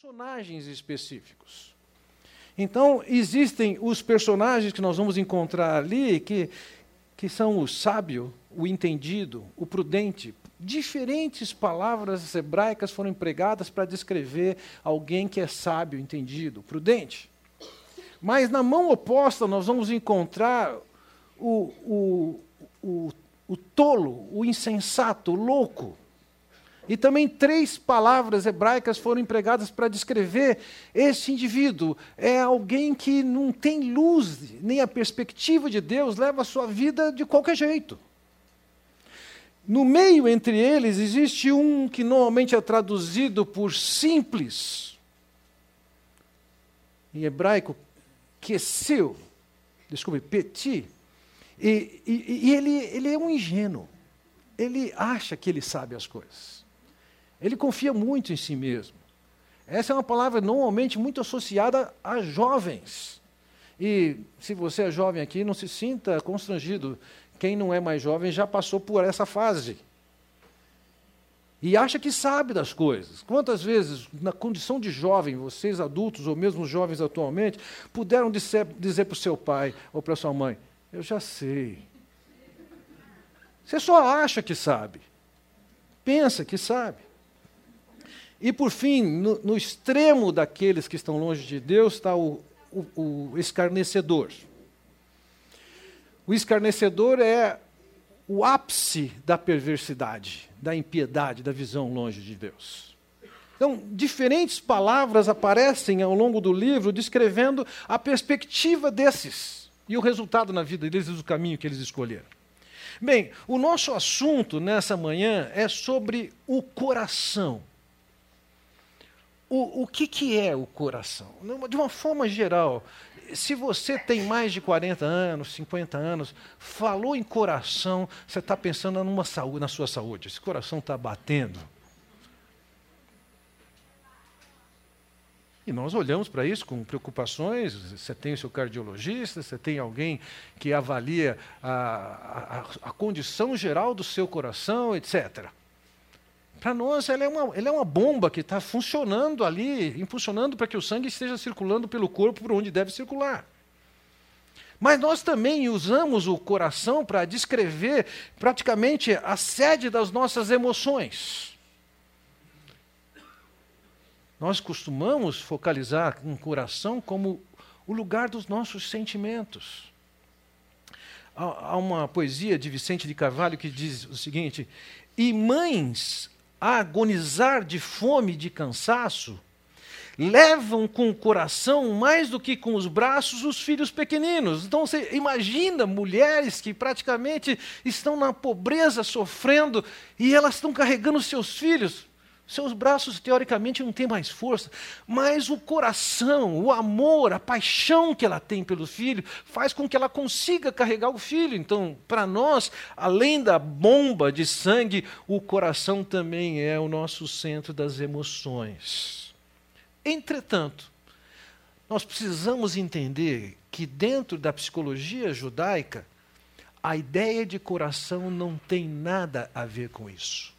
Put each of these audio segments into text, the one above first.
personagens específicos. Então, existem os personagens que nós vamos encontrar ali, que, que são o sábio, o entendido, o prudente. Diferentes palavras hebraicas foram empregadas para descrever alguém que é sábio, entendido, prudente. Mas na mão oposta nós vamos encontrar o, o, o, o tolo, o insensato, o louco. E também três palavras hebraicas foram empregadas para descrever esse indivíduo. É alguém que não tem luz, nem a perspectiva de Deus, leva a sua vida de qualquer jeito. No meio entre eles existe um que normalmente é traduzido por simples. Em hebraico, queseu, desculpe, petit. E, e, e ele, ele é um ingênuo. Ele acha que ele sabe as coisas. Ele confia muito em si mesmo. Essa é uma palavra normalmente muito associada a jovens. E se você é jovem aqui, não se sinta constrangido. Quem não é mais jovem já passou por essa fase. E acha que sabe das coisas. Quantas vezes, na condição de jovem, vocês adultos ou mesmo jovens atualmente, puderam dizer, dizer para o seu pai ou para sua mãe: Eu já sei. Você só acha que sabe. Pensa que sabe. E, por fim, no, no extremo daqueles que estão longe de Deus está o, o, o escarnecedor. O escarnecedor é o ápice da perversidade, da impiedade, da visão longe de Deus. Então, diferentes palavras aparecem ao longo do livro descrevendo a perspectiva desses e o resultado na vida deles, o caminho que eles escolheram. Bem, o nosso assunto nessa manhã é sobre o coração o, o que, que é o coração? De uma forma geral, se você tem mais de 40 anos, 50 anos, falou em coração, você está pensando numa saúde, na sua saúde. Esse coração está batendo. E nós olhamos para isso com preocupações. Você tem o seu cardiologista, você tem alguém que avalia a, a, a condição geral do seu coração, etc. Para nós, ela é, uma, ela é uma bomba que está funcionando ali, impulsionando para que o sangue esteja circulando pelo corpo por onde deve circular. Mas nós também usamos o coração para descrever praticamente a sede das nossas emoções. Nós costumamos focalizar um coração como o lugar dos nossos sentimentos. Há uma poesia de Vicente de Carvalho que diz o seguinte: E mães a agonizar de fome e de cansaço, levam com o coração mais do que com os braços os filhos pequeninos. Então você imagina mulheres que praticamente estão na pobreza, sofrendo, e elas estão carregando seus filhos. Seus braços, teoricamente, não têm mais força, mas o coração, o amor, a paixão que ela tem pelo filho, faz com que ela consiga carregar o filho. Então, para nós, além da bomba de sangue, o coração também é o nosso centro das emoções. Entretanto, nós precisamos entender que, dentro da psicologia judaica, a ideia de coração não tem nada a ver com isso.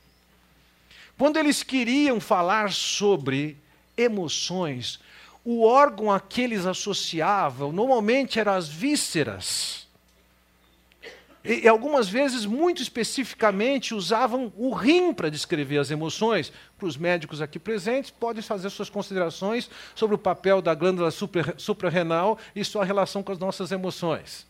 Quando eles queriam falar sobre emoções, o órgão a que eles associavam normalmente eram as vísceras. E, algumas vezes, muito especificamente, usavam o rim para descrever as emoções. Para os médicos aqui presentes, podem fazer suas considerações sobre o papel da glândula suprarrenal e sua relação com as nossas emoções.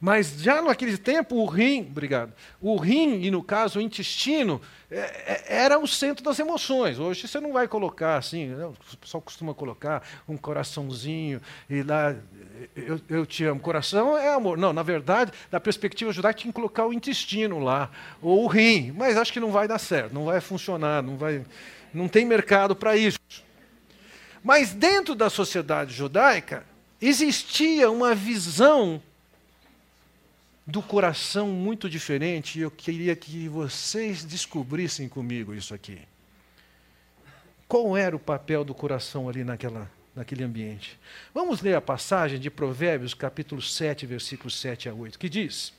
Mas já naquele tempo, o rim, obrigado, o rim, e no caso o intestino, é, é, era o centro das emoções. Hoje você não vai colocar assim, né, o pessoal costuma colocar um coraçãozinho e lá, eu, eu te amo. Coração é amor. Não, na verdade, da perspectiva judaica, tinha que colocar o intestino lá, ou o rim. Mas acho que não vai dar certo, não vai funcionar, não, vai, não tem mercado para isso. Mas dentro da sociedade judaica, existia uma visão do coração muito diferente, e eu queria que vocês descobrissem comigo isso aqui. Qual era o papel do coração ali naquela, naquele ambiente? Vamos ler a passagem de Provérbios, capítulo 7, versículos 7 a 8, que diz: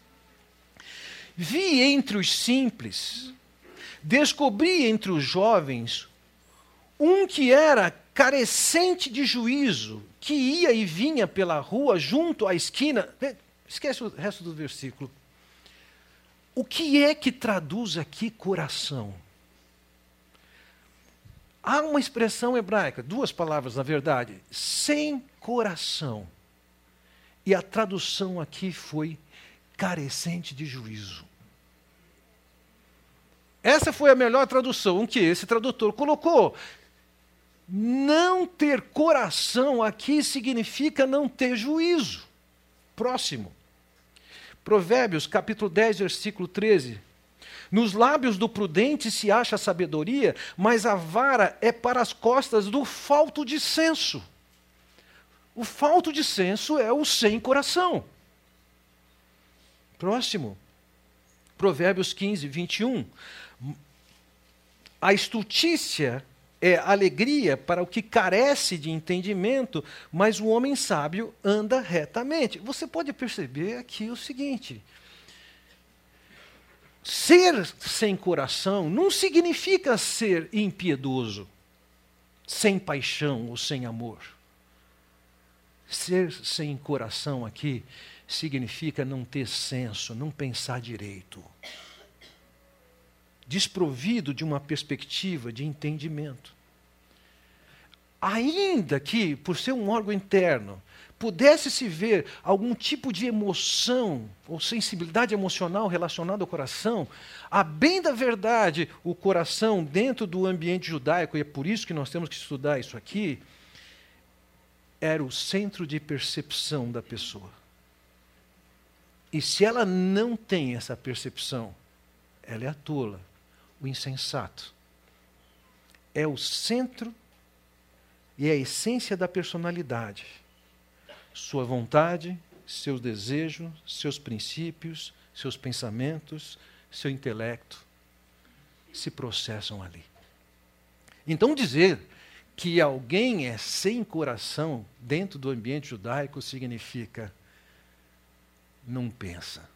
Vi entre os simples, descobri entre os jovens Um que era carecente de juízo, que ia e vinha pela rua junto à esquina. Esquece o resto do versículo. O que é que traduz aqui coração? Há uma expressão hebraica, duas palavras na verdade, sem coração. E a tradução aqui foi carecente de juízo. Essa foi a melhor tradução que esse tradutor colocou. Não ter coração aqui significa não ter juízo. Próximo. Provérbios, capítulo 10, versículo 13. Nos lábios do prudente se acha sabedoria, mas a vara é para as costas do falto de senso. O falto de senso é o sem coração. Próximo. Provérbios 15, 21. A estultícia é alegria para o que carece de entendimento, mas o homem sábio anda retamente. Você pode perceber aqui o seguinte: ser sem coração não significa ser impiedoso, sem paixão ou sem amor. Ser sem coração aqui significa não ter senso, não pensar direito. Desprovido de uma perspectiva de entendimento. Ainda que, por ser um órgão interno, pudesse se ver algum tipo de emoção ou sensibilidade emocional relacionada ao coração, a bem da verdade, o coração dentro do ambiente judaico, e é por isso que nós temos que estudar isso aqui, era o centro de percepção da pessoa. E se ela não tem essa percepção, ela é a tola, o insensato. É o centro e é a essência da personalidade. Sua vontade, seus desejos, seus princípios, seus pensamentos, seu intelecto se processam ali. Então dizer que alguém é sem coração dentro do ambiente judaico significa não pensa.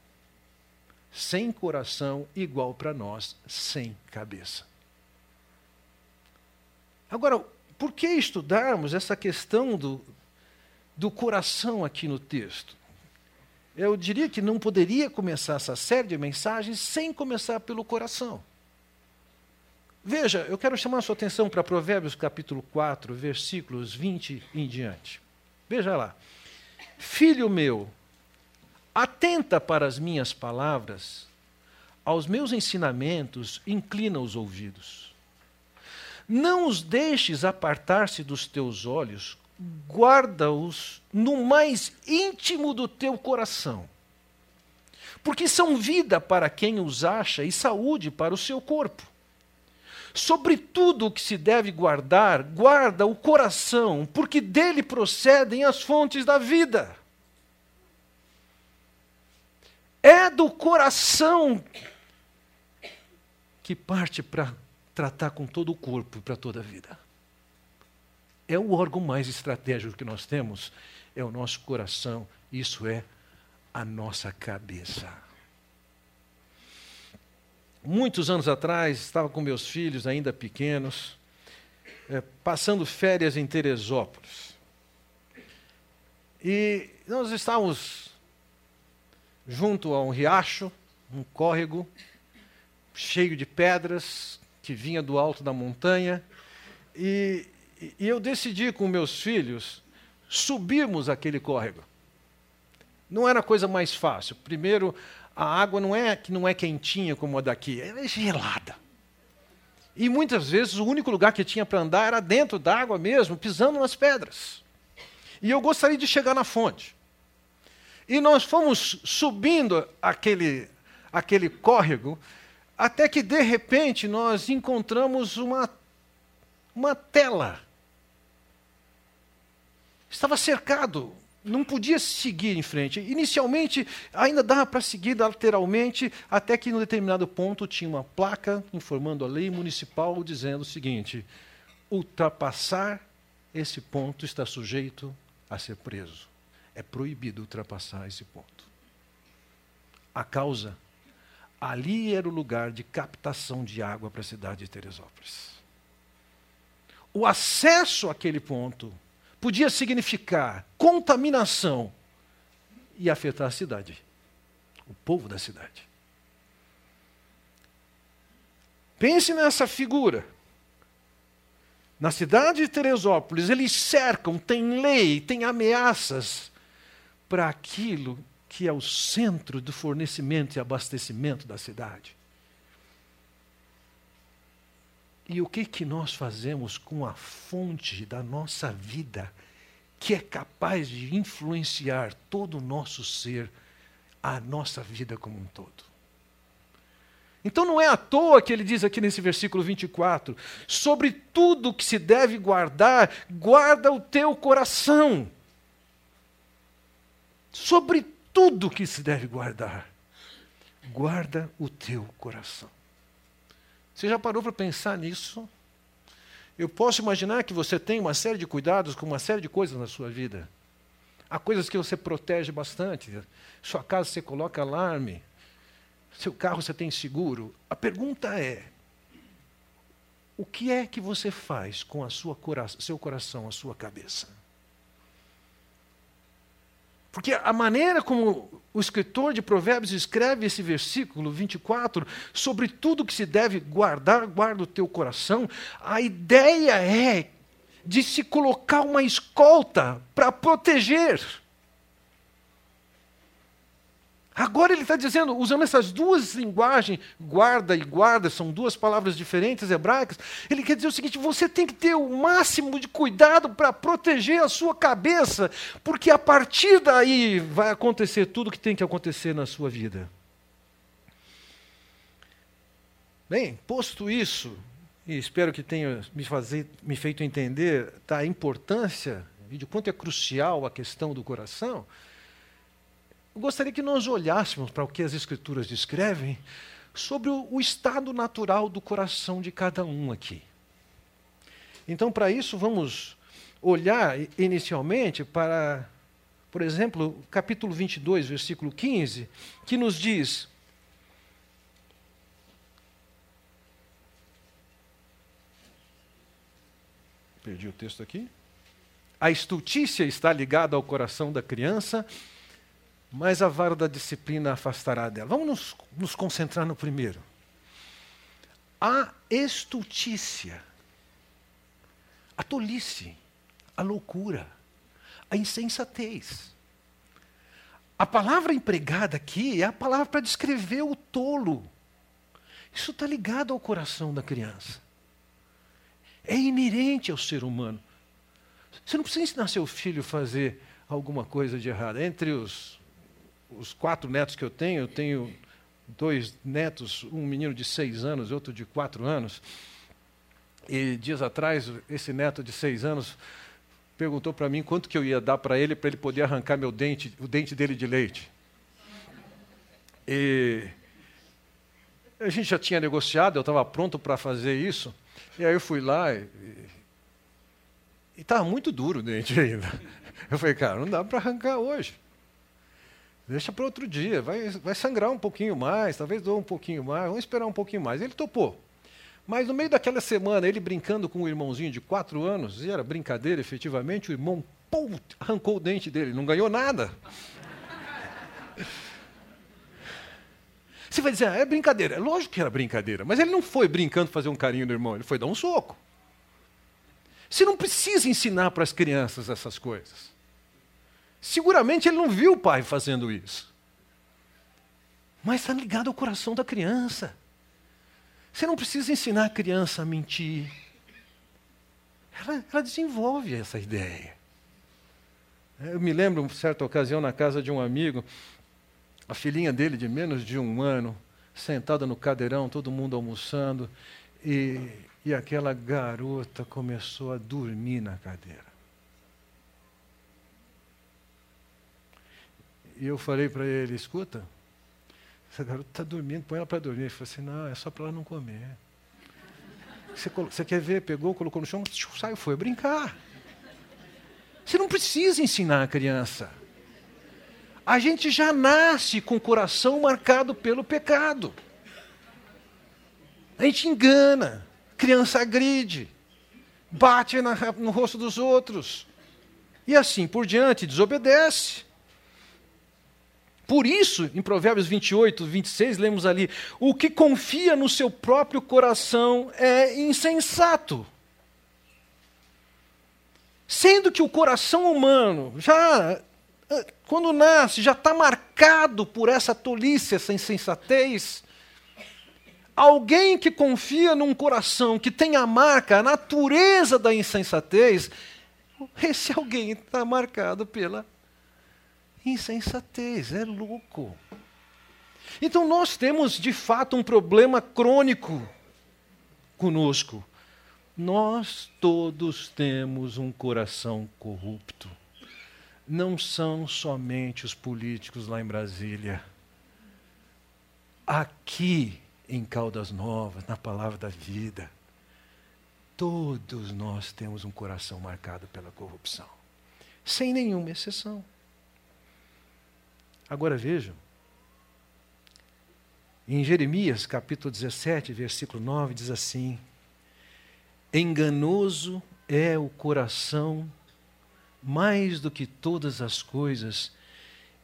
Sem coração, igual para nós, sem cabeça. Agora, por que estudarmos essa questão do, do coração aqui no texto? Eu diria que não poderia começar essa série de mensagens sem começar pelo coração. Veja, eu quero chamar a sua atenção para Provérbios capítulo 4, versículos 20 em diante. Veja lá. Filho meu, atenta para as minhas palavras, aos meus ensinamentos, inclina os ouvidos. Não os deixes apartar-se dos teus olhos, guarda-os no mais íntimo do teu coração. Porque são vida para quem os acha e saúde para o seu corpo. Sobre tudo o que se deve guardar, guarda o coração, porque dele procedem as fontes da vida. É do coração que parte para tratar com todo o corpo para toda a vida. É o órgão mais estratégico que nós temos, é o nosso coração, isso é a nossa cabeça. Muitos anos atrás, estava com meus filhos ainda pequenos, é, passando férias em Teresópolis. E nós estávamos junto a um riacho, um córrego, cheio de pedras, que vinha do alto da montanha. E, e eu decidi com meus filhos subirmos aquele córrego. Não era a coisa mais fácil. Primeiro, a água não é que não é quentinha como a daqui, ela é gelada. E muitas vezes o único lugar que tinha para andar era dentro da água mesmo, pisando nas pedras. E eu gostaria de chegar na fonte. E nós fomos subindo aquele, aquele córrego, até que de repente nós encontramos uma, uma tela. Estava cercado não podia seguir em frente. Inicialmente, ainda dava para seguir lateralmente, até que, em um determinado ponto, tinha uma placa informando a lei municipal dizendo o seguinte: ultrapassar esse ponto está sujeito a ser preso. É proibido ultrapassar esse ponto. A causa, ali era o lugar de captação de água para a cidade de Teresópolis. o acesso àquele ponto podia significar contaminação e afetar a cidade, o povo da cidade. Pense nessa figura. Na cidade de Teresópolis, eles cercam, tem lei, tem ameaças para aquilo que é o centro do fornecimento e abastecimento da cidade. E o que, que nós fazemos com a fonte da nossa vida, que é capaz de influenciar todo o nosso ser, a nossa vida como um todo? Então não é à toa que ele diz aqui nesse versículo 24: sobre tudo que se deve guardar, guarda o teu coração. Sobre tudo que se deve guardar, guarda o teu coração. Você já parou para pensar nisso? Eu posso imaginar que você tem uma série de cuidados com uma série de coisas na sua vida. Há coisas que você protege bastante. Sua casa você coloca alarme. Seu carro você tem seguro. A pergunta é: o que é que você faz com a sua cora seu coração, a sua cabeça? Porque a maneira como o escritor de Provérbios escreve esse versículo 24, sobre tudo que se deve guardar, guarda o teu coração, a ideia é de se colocar uma escolta para proteger. Agora ele está dizendo, usando essas duas linguagens, guarda e guarda, são duas palavras diferentes hebraicas. Ele quer dizer o seguinte: você tem que ter o máximo de cuidado para proteger a sua cabeça, porque a partir daí vai acontecer tudo o que tem que acontecer na sua vida. Bem, posto isso, e espero que tenha me, fazer, me feito entender da importância e de quanto é crucial a questão do coração. Eu gostaria que nós olhássemos para o que as Escrituras descrevem sobre o, o estado natural do coração de cada um aqui. Então, para isso, vamos olhar inicialmente para, por exemplo, capítulo 22, versículo 15, que nos diz. Perdi o texto aqui. A estultícia está ligada ao coração da criança mas a vara da disciplina afastará dela. Vamos nos, nos concentrar no primeiro. A estultícia, a tolice, a loucura, a insensatez. A palavra empregada aqui é a palavra para descrever o tolo. Isso está ligado ao coração da criança. É inerente ao ser humano. Você não precisa ensinar seu filho a fazer alguma coisa de errado. Entre os os quatro netos que eu tenho, eu tenho dois netos, um menino de seis anos e outro de quatro anos. E dias atrás, esse neto de seis anos perguntou para mim quanto que eu ia dar para ele para ele poder arrancar meu dente, o dente dele de leite. E a gente já tinha negociado, eu estava pronto para fazer isso. E aí eu fui lá e estava muito duro o dente ainda. Eu falei, cara, não dá para arrancar hoje. Deixa para outro dia, vai, vai sangrar um pouquinho mais, talvez doa um pouquinho mais, vamos esperar um pouquinho mais. Ele topou. Mas no meio daquela semana, ele brincando com o irmãozinho de quatro anos, e era brincadeira efetivamente, o irmão pum, arrancou o dente dele, não ganhou nada. Você vai dizer, ah, é brincadeira. É lógico que era brincadeira, mas ele não foi brincando fazer um carinho no irmão, ele foi dar um soco. Você não precisa ensinar para as crianças essas coisas. Seguramente ele não viu o pai fazendo isso. Mas está ligado ao coração da criança. Você não precisa ensinar a criança a mentir. Ela, ela desenvolve essa ideia. Eu me lembro, em certa ocasião, na casa de um amigo, a filhinha dele, de menos de um ano, sentada no cadeirão, todo mundo almoçando, e, e aquela garota começou a dormir na cadeira. E eu falei para ele: escuta, essa garota está dormindo, põe ela para dormir. Ele falou assim: não, é só para ela não comer. Você, você, quer ver? Pegou, colocou no chão, saiu, foi brincar. Você não precisa ensinar a criança. A gente já nasce com o coração marcado pelo pecado. A gente engana, criança agride, bate na, no rosto dos outros. E assim por diante, desobedece. Por isso, em Provérbios 28, 26, lemos ali: o que confia no seu próprio coração é insensato. Sendo que o coração humano, já eh, quando nasce, já está marcado por essa tolice, essa insensatez. Alguém que confia num coração que tem a marca, a natureza da insensatez, esse alguém está marcado pela insensatez, é louco. Então nós temos de fato um problema crônico conosco. Nós todos temos um coração corrupto. Não são somente os políticos lá em Brasília. Aqui em Caldas Novas, na palavra da vida, todos nós temos um coração marcado pela corrupção, sem nenhuma exceção. Agora vejam, em Jeremias capítulo 17, versículo 9, diz assim: Enganoso é o coração mais do que todas as coisas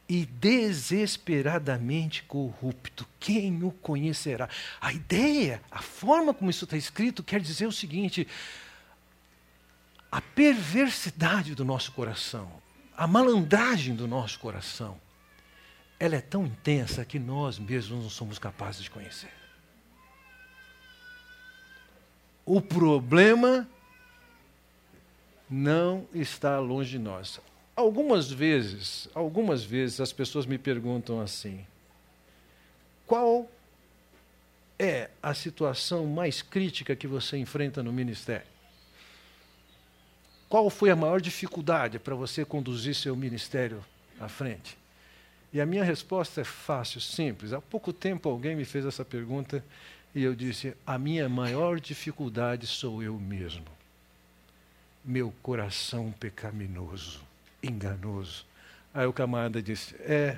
e desesperadamente corrupto. Quem o conhecerá? A ideia, a forma como isso está escrito, quer dizer o seguinte: a perversidade do nosso coração, a malandragem do nosso coração ela é tão intensa que nós mesmos não somos capazes de conhecer. O problema não está longe de nós. Algumas vezes, algumas vezes as pessoas me perguntam assim: qual é a situação mais crítica que você enfrenta no ministério? Qual foi a maior dificuldade para você conduzir seu ministério à frente? E a minha resposta é fácil, simples. Há pouco tempo alguém me fez essa pergunta e eu disse: a minha maior dificuldade sou eu mesmo. Meu coração pecaminoso, enganoso. Aí o camarada disse: É,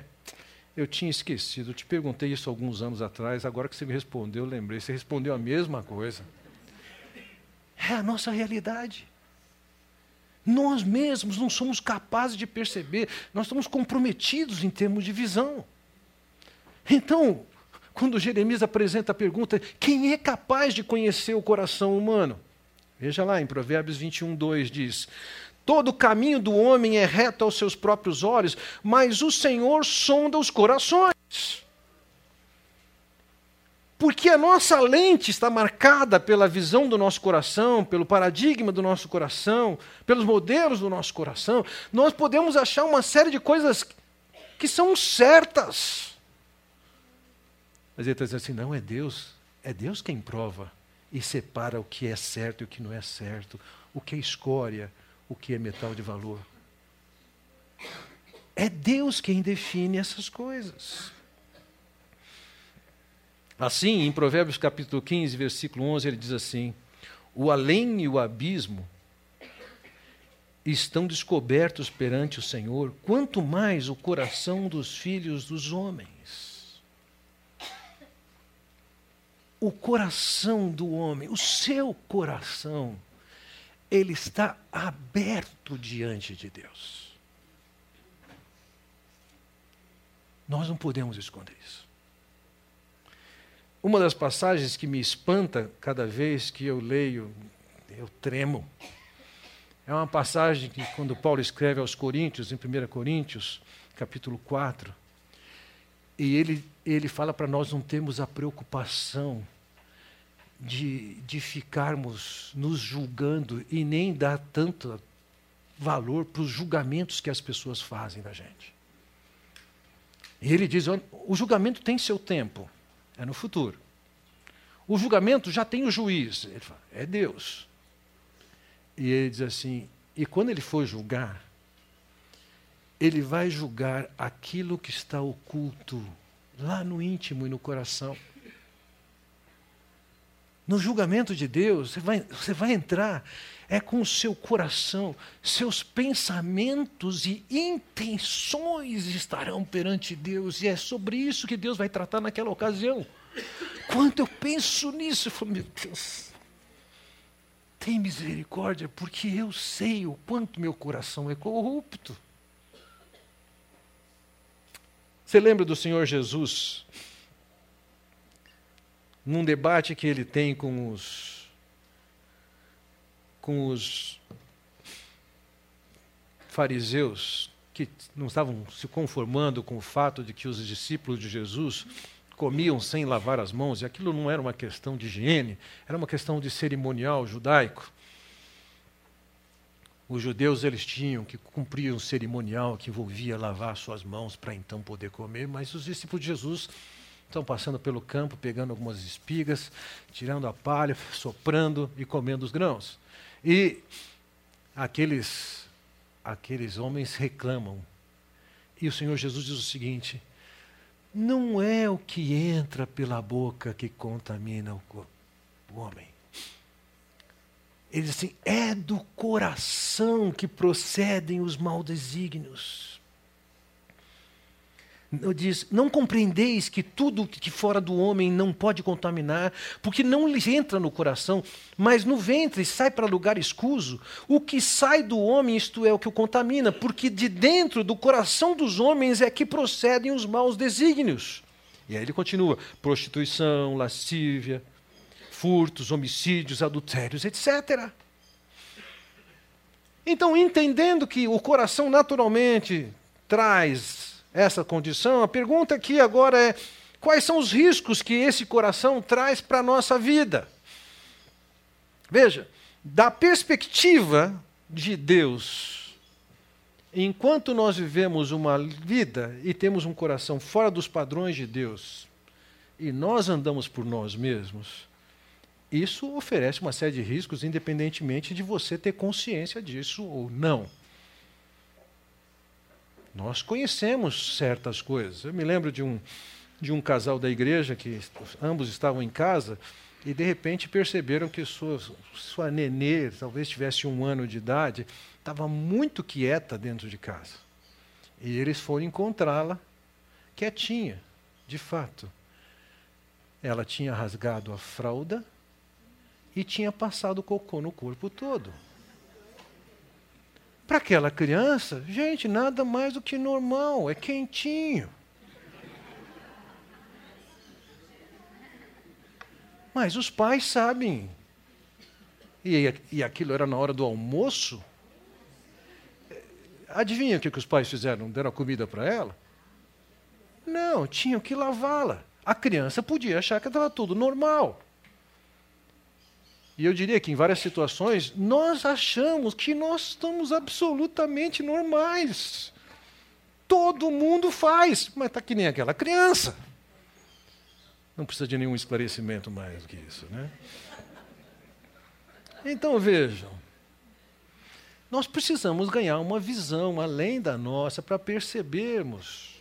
eu tinha esquecido, eu te perguntei isso alguns anos atrás, agora que você me respondeu, eu lembrei. Você respondeu a mesma coisa. É a nossa realidade. Nós mesmos não somos capazes de perceber, nós estamos comprometidos em termos de visão. Então, quando Jeremias apresenta a pergunta: quem é capaz de conhecer o coração humano? Veja lá em Provérbios 21, 2 diz: Todo caminho do homem é reto aos seus próprios olhos, mas o Senhor sonda os corações. Porque a nossa lente está marcada pela visão do nosso coração, pelo paradigma do nosso coração, pelos modelos do nosso coração, nós podemos achar uma série de coisas que são certas. Mas ele está dizendo assim: não é Deus, é Deus quem prova e separa o que é certo e o que não é certo, o que é escória, o que é metal de valor. É Deus quem define essas coisas. Assim, em Provérbios capítulo 15, versículo 11, ele diz assim: O além e o abismo estão descobertos perante o Senhor, quanto mais o coração dos filhos dos homens. O coração do homem, o seu coração, ele está aberto diante de Deus. Nós não podemos esconder isso. Uma das passagens que me espanta cada vez que eu leio, eu tremo. É uma passagem que, quando Paulo escreve aos Coríntios, em 1 Coríntios, capítulo 4, e ele, ele fala para nós não termos a preocupação de, de ficarmos nos julgando e nem dar tanto valor para os julgamentos que as pessoas fazem da gente. E ele diz: o julgamento tem seu tempo. É no futuro. O julgamento já tem o juiz. Ele fala, é Deus. E ele diz assim: e quando ele for julgar, ele vai julgar aquilo que está oculto lá no íntimo e no coração. No julgamento de Deus, você vai, você vai entrar é com o seu coração, seus pensamentos e intenções estarão perante Deus, e é sobre isso que Deus vai tratar naquela ocasião. Quando eu penso nisso, eu falo, meu Deus, tem misericórdia, porque eu sei o quanto meu coração é corrupto. Você lembra do Senhor Jesus? Num debate que ele tem com os com os fariseus que não estavam se conformando com o fato de que os discípulos de Jesus comiam sem lavar as mãos, e aquilo não era uma questão de higiene, era uma questão de cerimonial judaico. Os judeus eles tinham que cumprir um cerimonial que envolvia lavar suas mãos para então poder comer, mas os discípulos de Jesus estão passando pelo campo, pegando algumas espigas, tirando a palha, soprando e comendo os grãos. E aqueles aqueles homens reclamam. E o Senhor Jesus diz o seguinte: não é o que entra pela boca que contamina o, o homem. Ele diz assim: é do coração que procedem os maldesígnios diz: Não compreendeis que tudo que fora do homem não pode contaminar, porque não lhe entra no coração, mas no ventre sai para lugar escuso. O que sai do homem, isto é o que o contamina, porque de dentro do coração dos homens é que procedem os maus desígnios. E aí ele continua: prostituição, lascívia, furtos, homicídios, adultérios, etc. Então, entendendo que o coração naturalmente traz essa condição, a pergunta aqui agora é: quais são os riscos que esse coração traz para a nossa vida? Veja, da perspectiva de Deus, enquanto nós vivemos uma vida e temos um coração fora dos padrões de Deus, e nós andamos por nós mesmos, isso oferece uma série de riscos, independentemente de você ter consciência disso ou não. Nós conhecemos certas coisas. Eu me lembro de um, de um casal da igreja que ambos estavam em casa e de repente perceberam que sua, sua nenê, talvez tivesse um ano de idade, estava muito quieta dentro de casa. E eles foram encontrá-la quietinha, de fato. Ela tinha rasgado a fralda e tinha passado cocô no corpo todo. Para aquela criança, gente, nada mais do que normal, é quentinho. Mas os pais sabem. E, e aquilo era na hora do almoço. Adivinha o que, que os pais fizeram? Deram a comida para ela? Não, tinham que lavá-la. A criança podia achar que estava tudo normal. E eu diria que em várias situações nós achamos que nós estamos absolutamente normais. Todo mundo faz, mas está que nem aquela criança. Não precisa de nenhum esclarecimento mais do que isso, né? Então vejam, nós precisamos ganhar uma visão além da nossa para percebermos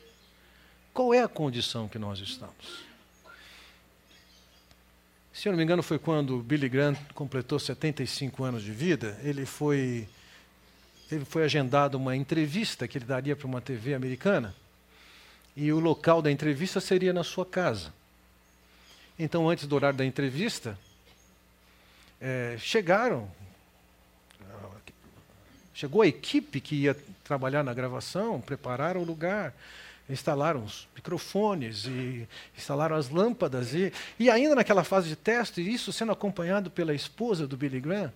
qual é a condição que nós estamos. Se eu não me engano, foi quando Billy Graham completou 75 anos de vida, ele foi, ele foi agendado uma entrevista que ele daria para uma TV americana, e o local da entrevista seria na sua casa. Então, antes do horário da entrevista, é, chegaram, chegou a equipe que ia trabalhar na gravação, prepararam o lugar, instalaram os microfones e instalaram as lâmpadas e, e ainda naquela fase de teste, isso sendo acompanhado pela esposa do Billy Graham,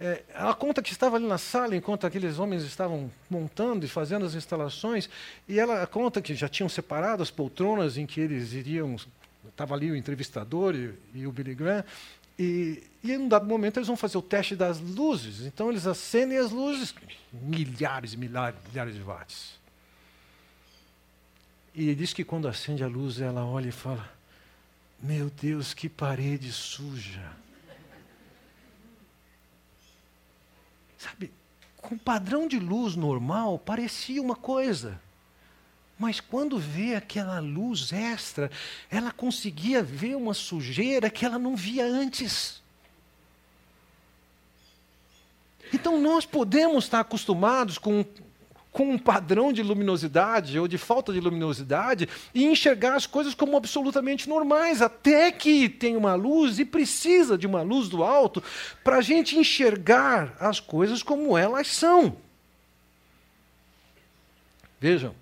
é, ela conta que estava ali na sala enquanto aqueles homens estavam montando e fazendo as instalações, e ela conta que já tinham separado as poltronas em que eles iriam. Estava ali o entrevistador e, e o Billy Graham, e, e em um dado momento eles vão fazer o teste das luzes. Então eles acendem as luzes, milhares e milhares, milhares de watts. E diz que quando acende a luz, ela olha e fala: Meu Deus, que parede suja. Sabe, com padrão de luz normal, parecia uma coisa. Mas quando vê aquela luz extra, ela conseguia ver uma sujeira que ela não via antes. Então nós podemos estar acostumados com com um padrão de luminosidade ou de falta de luminosidade e enxergar as coisas como absolutamente normais, até que tem uma luz e precisa de uma luz do alto para a gente enxergar as coisas como elas são. Vejam.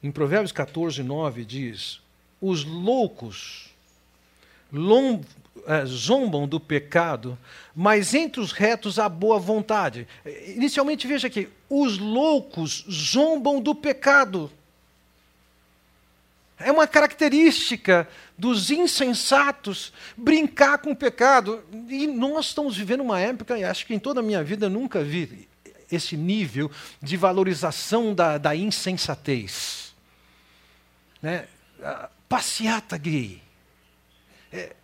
Em Provérbios 14, 9 diz: Os loucos zombam do pecado, mas entre os retos há boa vontade. Inicialmente, veja aqui: os loucos zombam do pecado. É uma característica dos insensatos brincar com o pecado. E nós estamos vivendo uma época, acho que em toda a minha vida nunca vi esse nível de valorização da, da insensatez. Né? Passeata gay. É,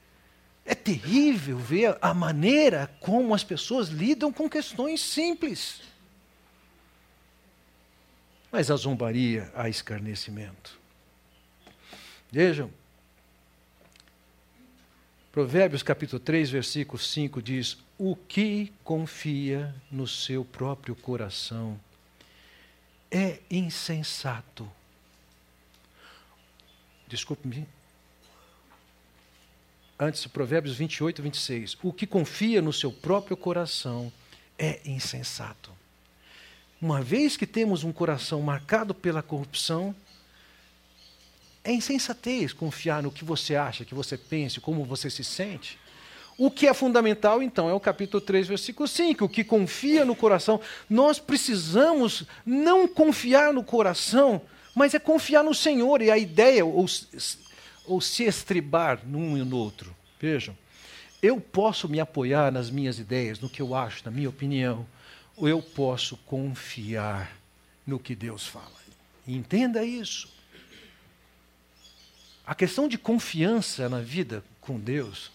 é terrível ver a maneira como as pessoas lidam com questões simples. Mas a zombaria, a escarnecimento. Vejam, Provérbios capítulo 3, versículo 5 diz: O que confia no seu próprio coração é insensato. Desculpe-me. Antes, Provérbios 28, 26. O que confia no seu próprio coração é insensato. Uma vez que temos um coração marcado pela corrupção, é insensatez confiar no que você acha, que você pense, como você se sente. O que é fundamental, então, é o capítulo 3, versículo 5, o que confia no coração. Nós precisamos não confiar no coração, mas é confiar no Senhor. E a ideia, ou, ou se estribar num e no outro. Vejam, eu posso me apoiar nas minhas ideias, no que eu acho, na minha opinião, ou eu posso confiar no que Deus fala. Entenda isso. A questão de confiança na vida com Deus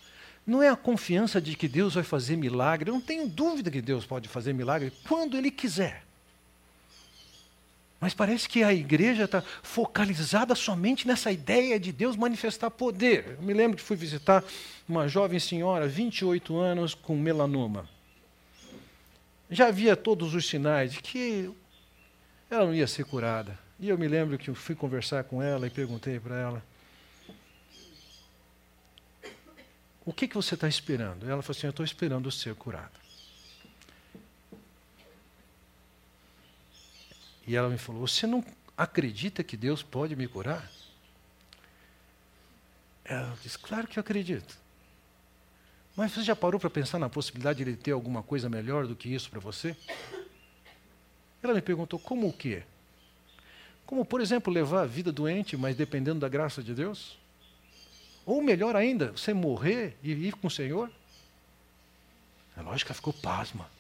não é a confiança de que Deus vai fazer milagre. Eu não tenho dúvida que Deus pode fazer milagre quando Ele quiser. Mas parece que a igreja está focalizada somente nessa ideia de Deus manifestar poder. Eu me lembro que fui visitar uma jovem senhora, 28 anos, com melanoma. Já via todos os sinais de que ela não ia ser curada. E eu me lembro que eu fui conversar com ela e perguntei para ela: O que, que você está esperando? Ela falou assim: Eu estou esperando ser curada. E ela me falou: Você não acredita que Deus pode me curar? Ela disse: Claro que eu acredito. Mas você já parou para pensar na possibilidade de ele ter alguma coisa melhor do que isso para você? Ela me perguntou: Como o quê? Como, por exemplo, levar a vida doente, mas dependendo da graça de Deus? Ou melhor ainda, você morrer e ir com o Senhor? É lógico que ela ficou pasma.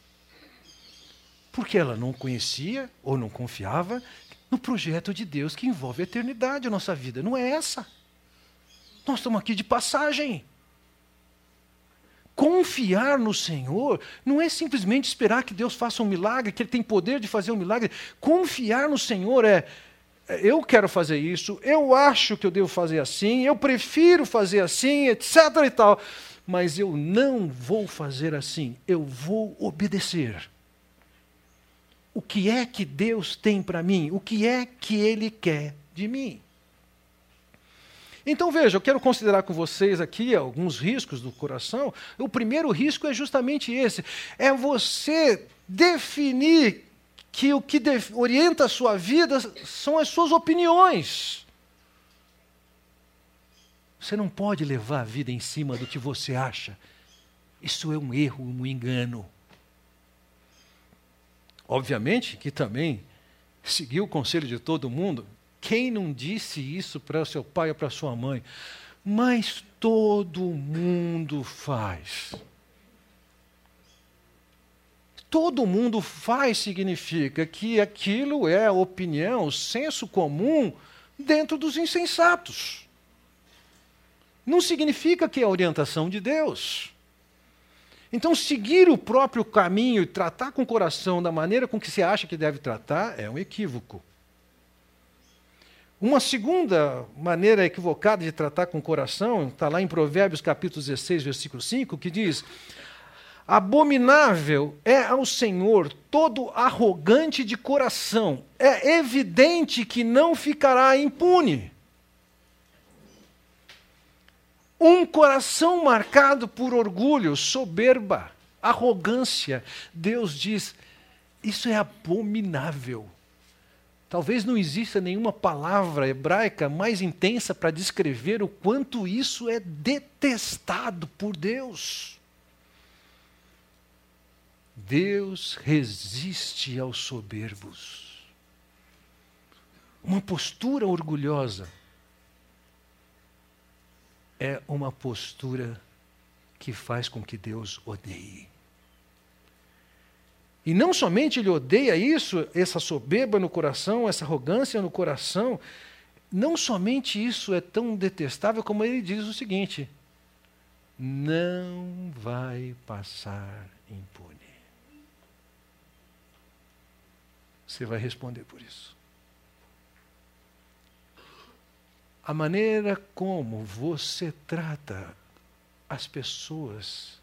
Porque ela não conhecia ou não confiava no projeto de Deus que envolve a eternidade, a nossa vida. Não é essa. Nós estamos aqui de passagem. Confiar no Senhor não é simplesmente esperar que Deus faça um milagre, que Ele tem poder de fazer um milagre. Confiar no Senhor é eu quero fazer isso, eu acho que eu devo fazer assim, eu prefiro fazer assim, etc. e tal. Mas eu não vou fazer assim, eu vou obedecer. O que é que Deus tem para mim? O que é que Ele quer de mim? Então veja, eu quero considerar com vocês aqui alguns riscos do coração. O primeiro risco é justamente esse: é você definir que o que orienta a sua vida são as suas opiniões. Você não pode levar a vida em cima do que você acha. Isso é um erro, um engano. Obviamente que também seguiu o conselho de todo mundo. Quem não disse isso para seu pai ou para sua mãe? Mas todo mundo faz todo mundo faz significa que aquilo é a opinião, o senso comum dentro dos insensatos. Não significa que é a orientação de Deus. Então, seguir o próprio caminho e tratar com o coração da maneira com que se acha que deve tratar é um equívoco. Uma segunda maneira equivocada de tratar com o coração está lá em Provérbios capítulo 16, versículo 5, que diz: Abominável é ao Senhor todo arrogante de coração. É evidente que não ficará impune. Um coração marcado por orgulho, soberba, arrogância. Deus diz: isso é abominável. Talvez não exista nenhuma palavra hebraica mais intensa para descrever o quanto isso é detestado por Deus. Deus resiste aos soberbos. Uma postura orgulhosa é uma postura que faz com que Deus odeie. E não somente ele odeia isso, essa soberba no coração, essa arrogância no coração, não somente isso é tão detestável, como ele diz o seguinte: não vai passar impune. Você vai responder por isso. A maneira como você trata as pessoas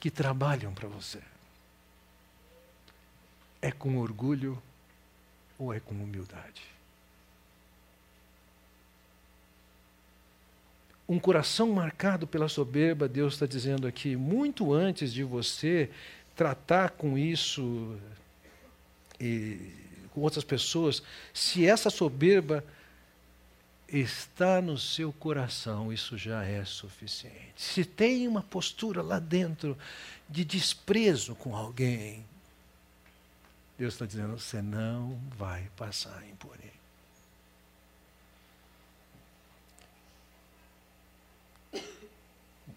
que trabalham para você é com orgulho ou é com humildade? Um coração marcado pela soberba, Deus está dizendo aqui, muito antes de você tratar com isso e com outras pessoas, se essa soberba está no seu coração, isso já é suficiente. Se tem uma postura lá dentro de desprezo com alguém, Deus está dizendo: você não vai passar impune.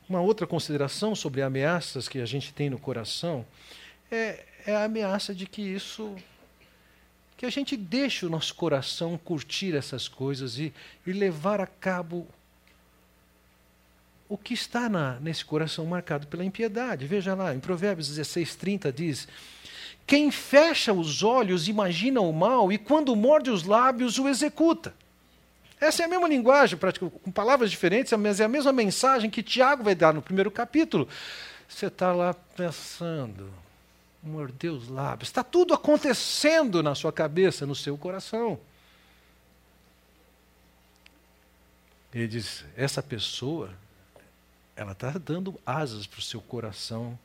Uma outra consideração sobre ameaças que a gente tem no coração é, é a ameaça de que isso. Que a gente deixe o nosso coração curtir essas coisas e, e levar a cabo o que está na, nesse coração marcado pela impiedade. Veja lá, em Provérbios 16, 30 diz: Quem fecha os olhos imagina o mal e quando morde os lábios o executa. Essa é a mesma linguagem, com palavras diferentes, mas é a mesma mensagem que Tiago vai dar no primeiro capítulo. Você está lá pensando, mordeu os lábios, está tudo acontecendo na sua cabeça, no seu coração. Ele diz: essa pessoa, ela está dando asas para o seu coração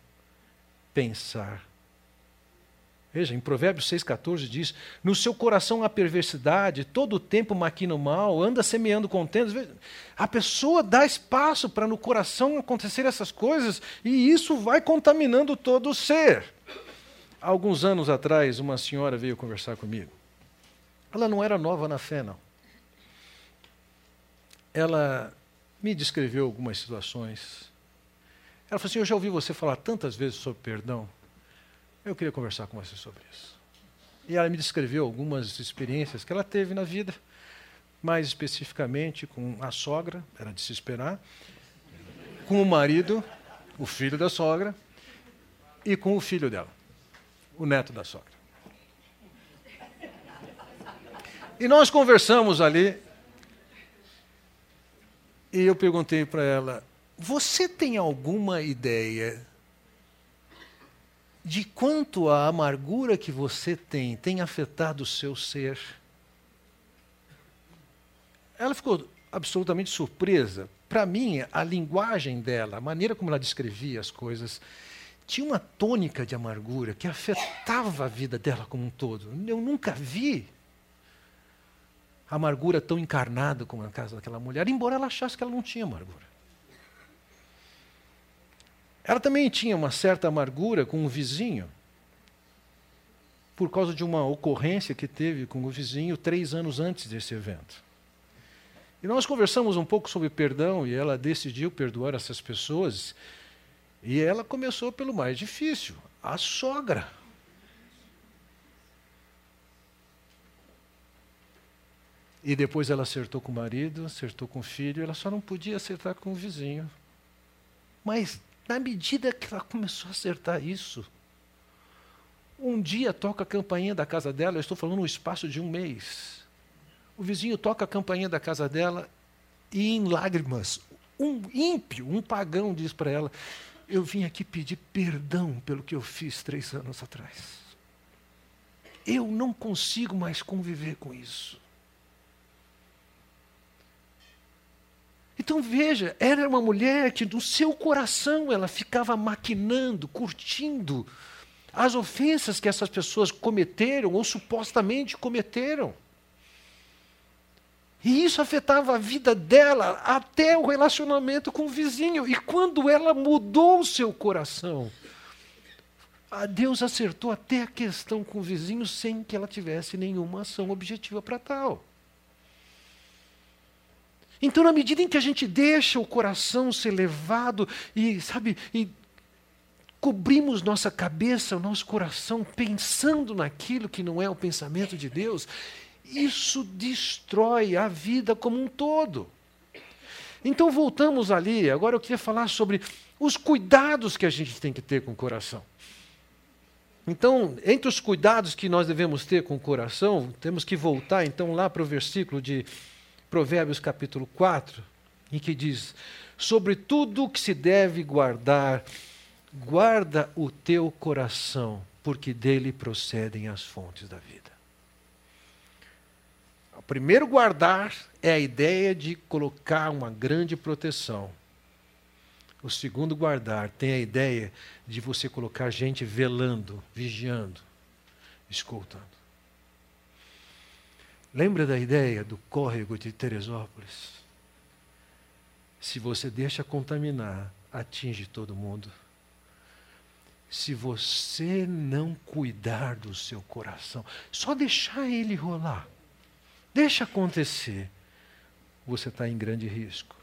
pensar Veja, em Provérbios 6,14 diz: No seu coração há perversidade, todo o tempo maquina o mal, anda semeando contendas. A pessoa dá espaço para no coração acontecer essas coisas e isso vai contaminando todo o ser. Alguns anos atrás, uma senhora veio conversar comigo. Ela não era nova na fé, não. Ela me descreveu algumas situações. Ela falou assim: Eu já ouvi você falar tantas vezes sobre perdão. Eu queria conversar com você sobre isso. E ela me descreveu algumas experiências que ela teve na vida, mais especificamente com a sogra, era de se esperar, com o marido, o filho da sogra, e com o filho dela, o neto da sogra. E nós conversamos ali, e eu perguntei para ela: Você tem alguma ideia de quanto a amargura que você tem tem afetado o seu ser. Ela ficou absolutamente surpresa. Para mim, a linguagem dela, a maneira como ela descrevia as coisas, tinha uma tônica de amargura que afetava a vida dela como um todo. Eu nunca vi amargura tão encarnada como na casa daquela mulher, embora ela achasse que ela não tinha amargura. Ela também tinha uma certa amargura com o vizinho, por causa de uma ocorrência que teve com o vizinho três anos antes desse evento. E nós conversamos um pouco sobre perdão e ela decidiu perdoar essas pessoas. E ela começou pelo mais difícil, a sogra. E depois ela acertou com o marido, acertou com o filho, ela só não podia acertar com o vizinho. Mas na medida que ela começou a acertar isso, um dia toca a campainha da casa dela, eu estou falando no espaço de um mês. O vizinho toca a campainha da casa dela e, em lágrimas, um ímpio, um pagão diz para ela: eu vim aqui pedir perdão pelo que eu fiz três anos atrás. Eu não consigo mais conviver com isso. Então veja, era uma mulher que no seu coração ela ficava maquinando, curtindo as ofensas que essas pessoas cometeram ou supostamente cometeram. E isso afetava a vida dela até o relacionamento com o vizinho. E quando ela mudou o seu coração, a Deus acertou até a questão com o vizinho sem que ela tivesse nenhuma ação objetiva para tal. Então, na medida em que a gente deixa o coração ser levado e, sabe, e cobrimos nossa cabeça, o nosso coração, pensando naquilo que não é o pensamento de Deus, isso destrói a vida como um todo. Então voltamos ali, agora eu queria falar sobre os cuidados que a gente tem que ter com o coração. Então, entre os cuidados que nós devemos ter com o coração, temos que voltar então lá para o versículo de Provérbios capítulo 4, em que diz: Sobre tudo o que se deve guardar, guarda o teu coração, porque dele procedem as fontes da vida. O primeiro guardar é a ideia de colocar uma grande proteção. O segundo guardar tem a ideia de você colocar gente velando, vigiando, escutando. Lembra da ideia do córrego de Teresópolis? Se você deixa contaminar, atinge todo mundo. Se você não cuidar do seu coração, só deixar ele rolar, Deixa acontecer. Você está em grande risco.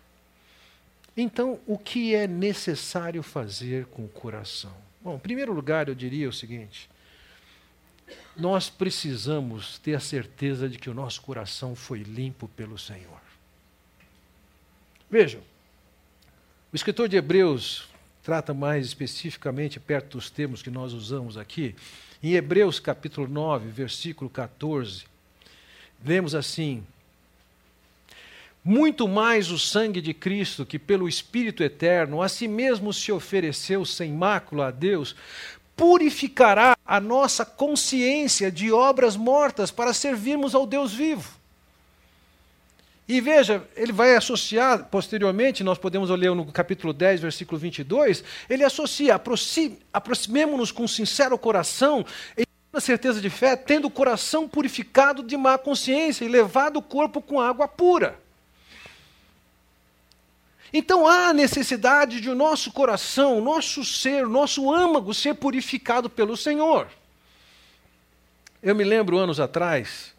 Então, o que é necessário fazer com o coração? Bom, em primeiro lugar, eu diria o seguinte: nós precisamos ter a certeza de que o nosso coração foi limpo pelo Senhor. Vejam, o escritor de Hebreus trata mais especificamente, perto dos termos que nós usamos aqui, em Hebreus capítulo 9, versículo 14 Vemos assim: muito mais o sangue de Cristo, que pelo Espírito eterno a si mesmo se ofereceu sem mácula a Deus, purificará a nossa consciência de obras mortas para servirmos ao Deus vivo. E veja, ele vai associar, posteriormente, nós podemos ler no capítulo 10, versículo 22, ele associa, aproximemo-nos com sincero coração, na certeza de fé, tendo o coração purificado de má consciência e levado o corpo com água pura. Então há necessidade de o nosso coração, nosso ser, nosso âmago ser purificado pelo Senhor. Eu me lembro anos atrás,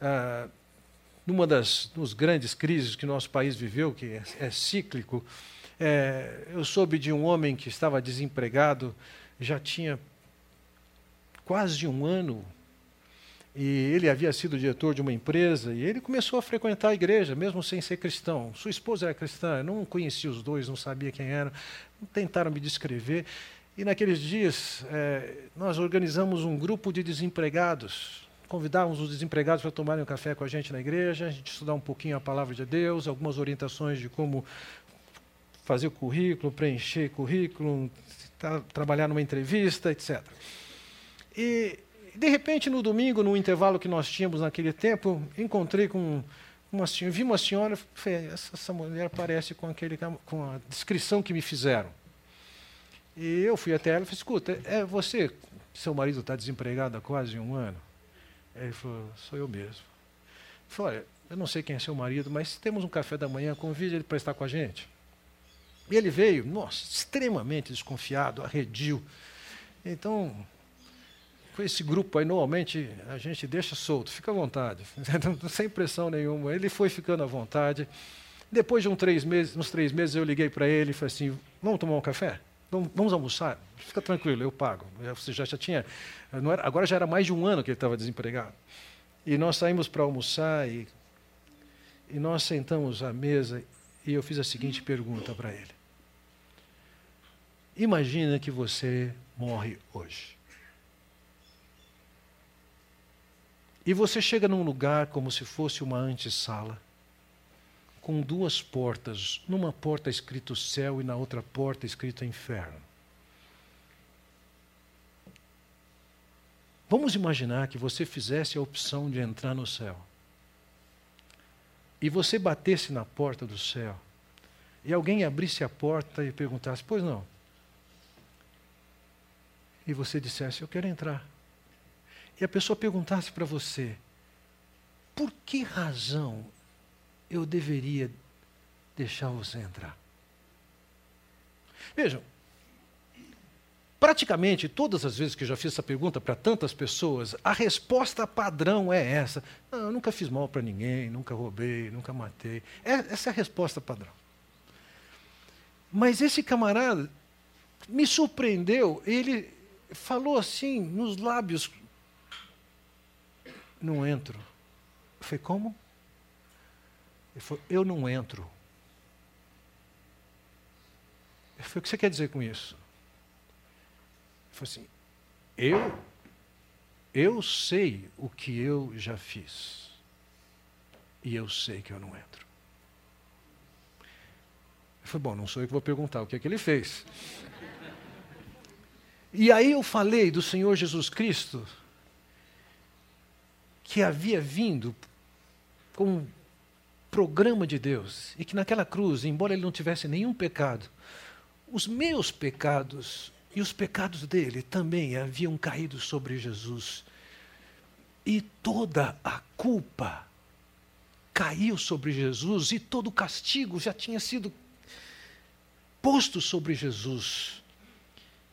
ah, numa das, das grandes crises que nosso país viveu, que é, é cíclico, é, eu soube de um homem que estava desempregado, já tinha quase um ano. E ele havia sido diretor de uma empresa e ele começou a frequentar a igreja, mesmo sem ser cristão. Sua esposa era cristã, eu não conhecia os dois, não sabia quem eram, tentaram me descrever. E naqueles dias, é, nós organizamos um grupo de desempregados. Convidávamos os desempregados para tomarem um café com a gente na igreja, a gente estudar um pouquinho a palavra de Deus, algumas orientações de como fazer o currículo, preencher currículo, trabalhar numa entrevista, etc. E, de repente, no domingo, no intervalo que nós tínhamos naquele tempo, encontrei com uma senhora, vi uma senhora, falei, essa, essa mulher parece com, aquele, com a descrição que me fizeram. E eu fui até ela e falei, escuta, é você, seu marido está desempregado há quase um ano? Ele falou, sou eu mesmo. Eu falei, olha, eu não sei quem é seu marido, mas temos um café da manhã, convide ele para estar com a gente. E ele veio, nossa, extremamente desconfiado, arredio. Então, com esse grupo aí, normalmente a gente deixa solto, fica à vontade, sem pressão nenhuma. Ele foi ficando à vontade. Depois de um três meses, uns três meses, eu liguei para ele e falei assim: vamos tomar um café? Vamos, almoçar? Fica tranquilo, eu pago. Você já, já tinha. Era, agora já era mais de um ano que ele estava desempregado. E nós saímos para almoçar e, e nós sentamos à mesa e eu fiz a seguinte pergunta para ele: Imagina que você morre hoje. E você chega num lugar como se fosse uma antessala, com duas portas, numa porta escrito céu e na outra porta escrito inferno. Vamos imaginar que você fizesse a opção de entrar no céu. E você batesse na porta do céu. E alguém abrisse a porta e perguntasse: Pois não. E você dissesse: Eu quero entrar. E a pessoa perguntasse para você: Por que razão eu deveria deixar você entrar? Vejam, praticamente todas as vezes que eu já fiz essa pergunta para tantas pessoas, a resposta padrão é essa: Não, eu nunca fiz mal para ninguém, nunca roubei, nunca matei. É, essa é a resposta padrão. Mas esse camarada me surpreendeu, ele falou assim, nos lábios: Não entro. Eu falei: Como? Ele falou: Eu não entro. Eu falei: O que você quer dizer com isso? Ele falou assim: Eu, eu sei o que eu já fiz. E eu sei que eu não entro. Eu falei: Bom, não sou eu que vou perguntar o que é que ele fez. E aí eu falei do Senhor Jesus Cristo, que havia vindo com programa de Deus e que naquela cruz, embora ele não tivesse nenhum pecado, os meus pecados e os pecados dele também haviam caído sobre Jesus. E toda a culpa caiu sobre Jesus e todo o castigo já tinha sido posto sobre Jesus.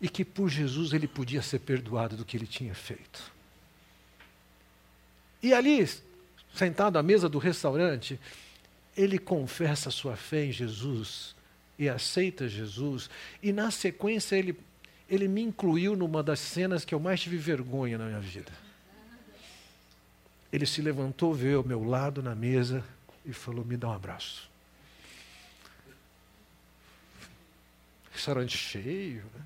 E que por Jesus ele podia ser perdoado do que ele tinha feito. E ali, sentado à mesa do restaurante, ele confessa sua fé em Jesus e aceita Jesus, e na sequência ele, ele me incluiu numa das cenas que eu mais tive vergonha na minha vida. Ele se levantou, veio ao meu lado na mesa e falou: Me dá um abraço. Restaurante cheio, né?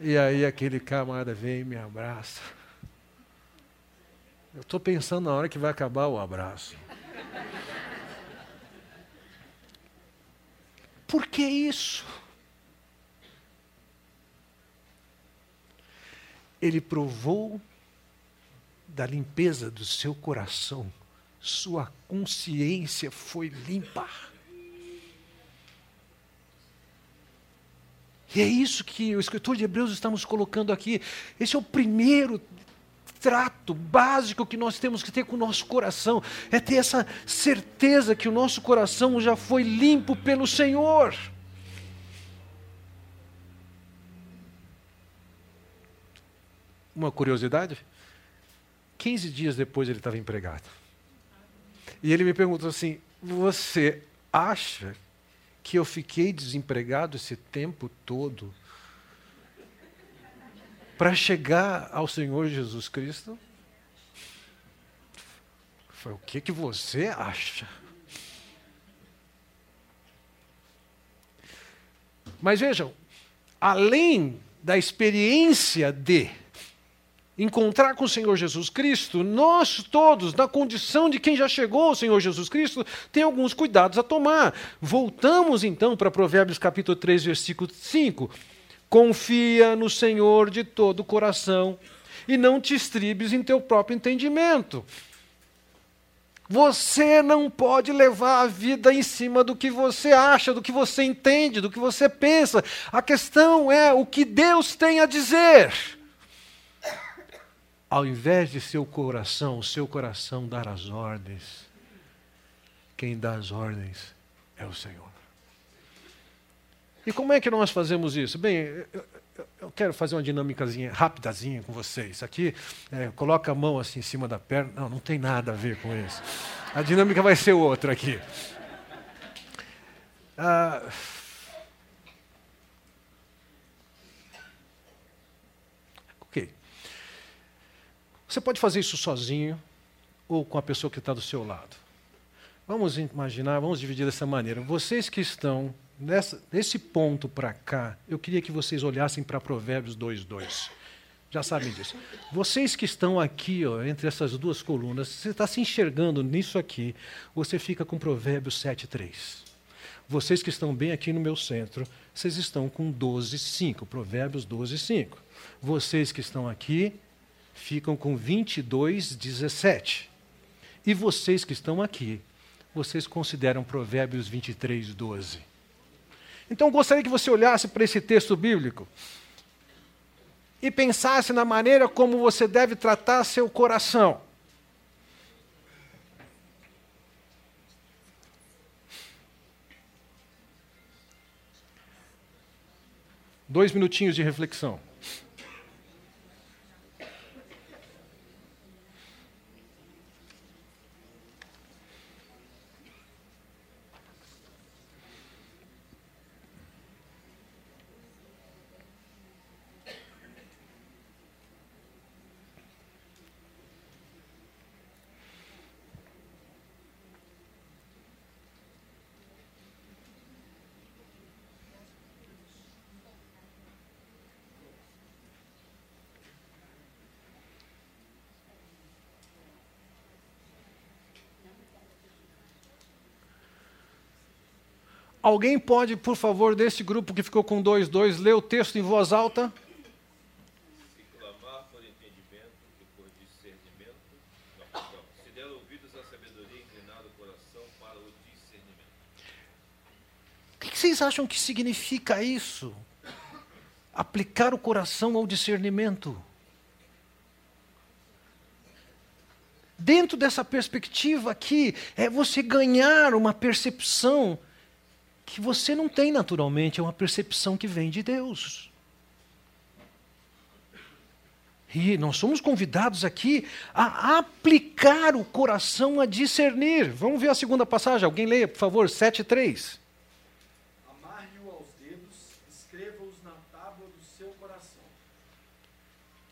E aí aquele camarada vem e me abraça. Eu estou pensando na hora que vai acabar o abraço. Por que isso? Ele provou da limpeza do seu coração, sua consciência foi limpa. E é isso que o escritor de Hebreus está nos colocando aqui. Esse é o primeiro trato básico que nós temos que ter com o nosso coração, é ter essa certeza que o nosso coração já foi limpo pelo Senhor. Uma curiosidade: 15 dias depois ele estava empregado. E ele me perguntou assim: Você acha que eu fiquei desempregado esse tempo todo para chegar ao Senhor Jesus Cristo? Foi o que, que você acha? Mas vejam, além da experiência de encontrar com o Senhor Jesus Cristo, nós todos, na condição de quem já chegou ao Senhor Jesus Cristo, tem alguns cuidados a tomar. Voltamos então para Provérbios capítulo 3, versículo 5. Confia no Senhor de todo o coração e não te estribes em teu próprio entendimento. Você não pode levar a vida em cima do que você acha, do que você entende, do que você pensa. A questão é o que Deus tem a dizer. Ao invés de seu coração, o seu coração dar as ordens, quem dá as ordens é o Senhor. E como é que nós fazemos isso? Bem, eu, quero fazer uma dinâmicazinha rapidazinha com vocês. Aqui, é, coloca a mão assim em cima da perna. Não, não tem nada a ver com isso. A dinâmica vai ser outra aqui. Ah, ok. Você pode fazer isso sozinho ou com a pessoa que está do seu lado. Vamos imaginar, vamos dividir dessa maneira. Vocês que estão nessa, nesse ponto para cá, eu queria que vocês olhassem para Provérbios 2,2. já sabem disso. Vocês que estão aqui, ó, entre essas duas colunas, você está se enxergando nisso aqui, você fica com Provérbios 7,3. Vocês que estão bem aqui no meu centro, vocês estão com 12,5, Provérbios 12,5. Vocês que estão aqui ficam com 22,17. E vocês que estão aqui, vocês consideram Provérbios 23, 12. Então gostaria que você olhasse para esse texto bíblico e pensasse na maneira como você deve tratar seu coração. Dois minutinhos de reflexão. Alguém pode, por favor, desse grupo que ficou com dois, dois, ler o texto em voz alta? Se clamar por entendimento e por discernimento, não, não. se der ouvidos à sabedoria, inclinar o coração para o discernimento. O que vocês acham que significa isso? Aplicar o coração ao discernimento. Dentro dessa perspectiva aqui, é você ganhar uma percepção que você não tem naturalmente, é uma percepção que vem de Deus. E nós somos convidados aqui a aplicar o coração a discernir. Vamos ver a segunda passagem. Alguém leia, por favor, 7,3. Amarre-o aos dedos, escreva-os na tábua do seu coração.